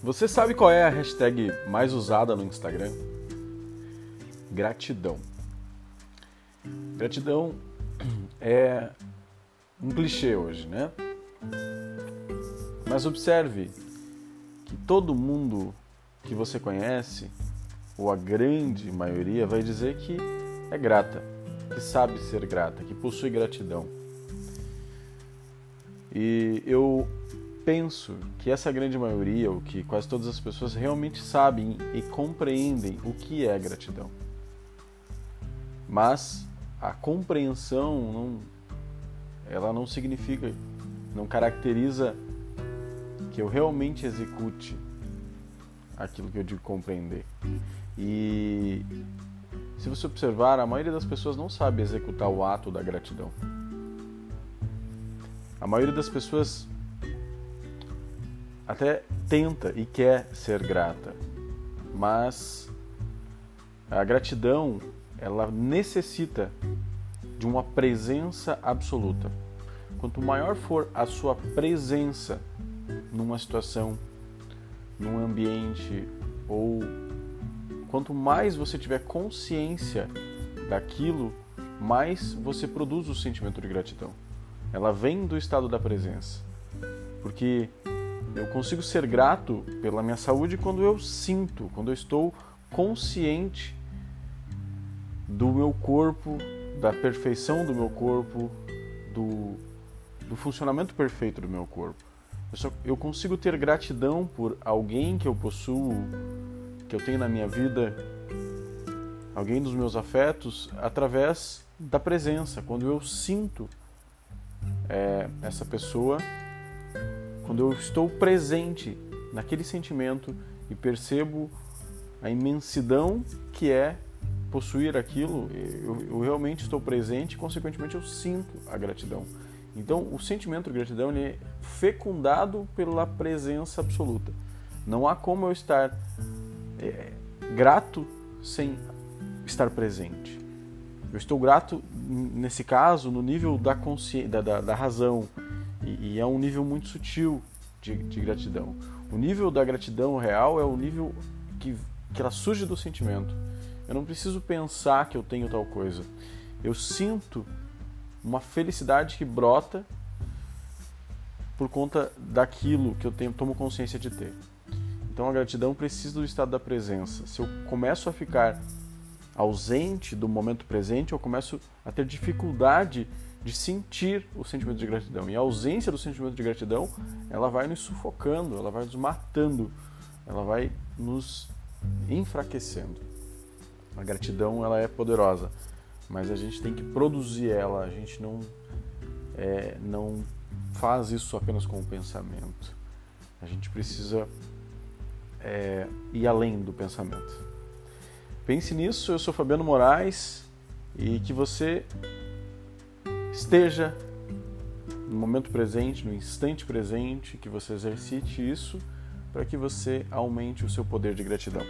Você sabe qual é a hashtag mais usada no Instagram? Gratidão. Gratidão é um clichê hoje, né? Mas observe que todo mundo que você conhece, ou a grande maioria, vai dizer que é grata, que sabe ser grata, que possui gratidão. E eu penso que essa grande maioria, ou que quase todas as pessoas realmente sabem e compreendem o que é gratidão. Mas a compreensão não, ela não significa, não caracteriza que eu realmente execute aquilo que eu digo compreender. E se você observar, a maioria das pessoas não sabe executar o ato da gratidão. A maioria das pessoas até tenta e quer ser grata, mas a gratidão ela necessita de uma presença absoluta. Quanto maior for a sua presença numa situação, num ambiente ou quanto mais você tiver consciência daquilo, mais você produz o sentimento de gratidão. Ela vem do estado da presença. Porque eu consigo ser grato pela minha saúde quando eu sinto, quando eu estou consciente do meu corpo, da perfeição do meu corpo, do, do funcionamento perfeito do meu corpo. Eu, só, eu consigo ter gratidão por alguém que eu possuo, que eu tenho na minha vida, alguém dos meus afetos, através da presença, quando eu sinto é, essa pessoa, quando eu estou presente naquele sentimento e percebo a imensidão que é possuir aquilo, eu, eu realmente estou presente e, consequentemente, eu sinto a gratidão. Então, o sentimento de gratidão é fecundado pela presença absoluta. Não há como eu estar é, grato sem estar presente. Eu estou grato, nesse caso, no nível da, consci... da, da, da razão, e, é um nível muito sutil de, de gratidão. O nível da gratidão real é o nível que, que ela surge do sentimento. Eu não preciso pensar que eu tenho tal coisa. Eu sinto uma felicidade que brota por conta daquilo que eu tenho, tomo consciência de ter. Então a gratidão precisa do estado da presença. Se eu começo a ficar ausente do momento presente, eu começo a ter dificuldade de sentir o sentimento de gratidão. E a ausência do sentimento de gratidão, ela vai nos sufocando, ela vai nos matando, ela vai nos enfraquecendo. A gratidão ela é poderosa, mas a gente tem que produzir ela. A gente não é, não faz isso apenas com o pensamento. A gente precisa é, ir além do pensamento. Pense nisso. Eu sou Fabiano Moraes e que você esteja no momento presente, no instante presente, que você exercite isso para que você aumente o seu poder de gratidão.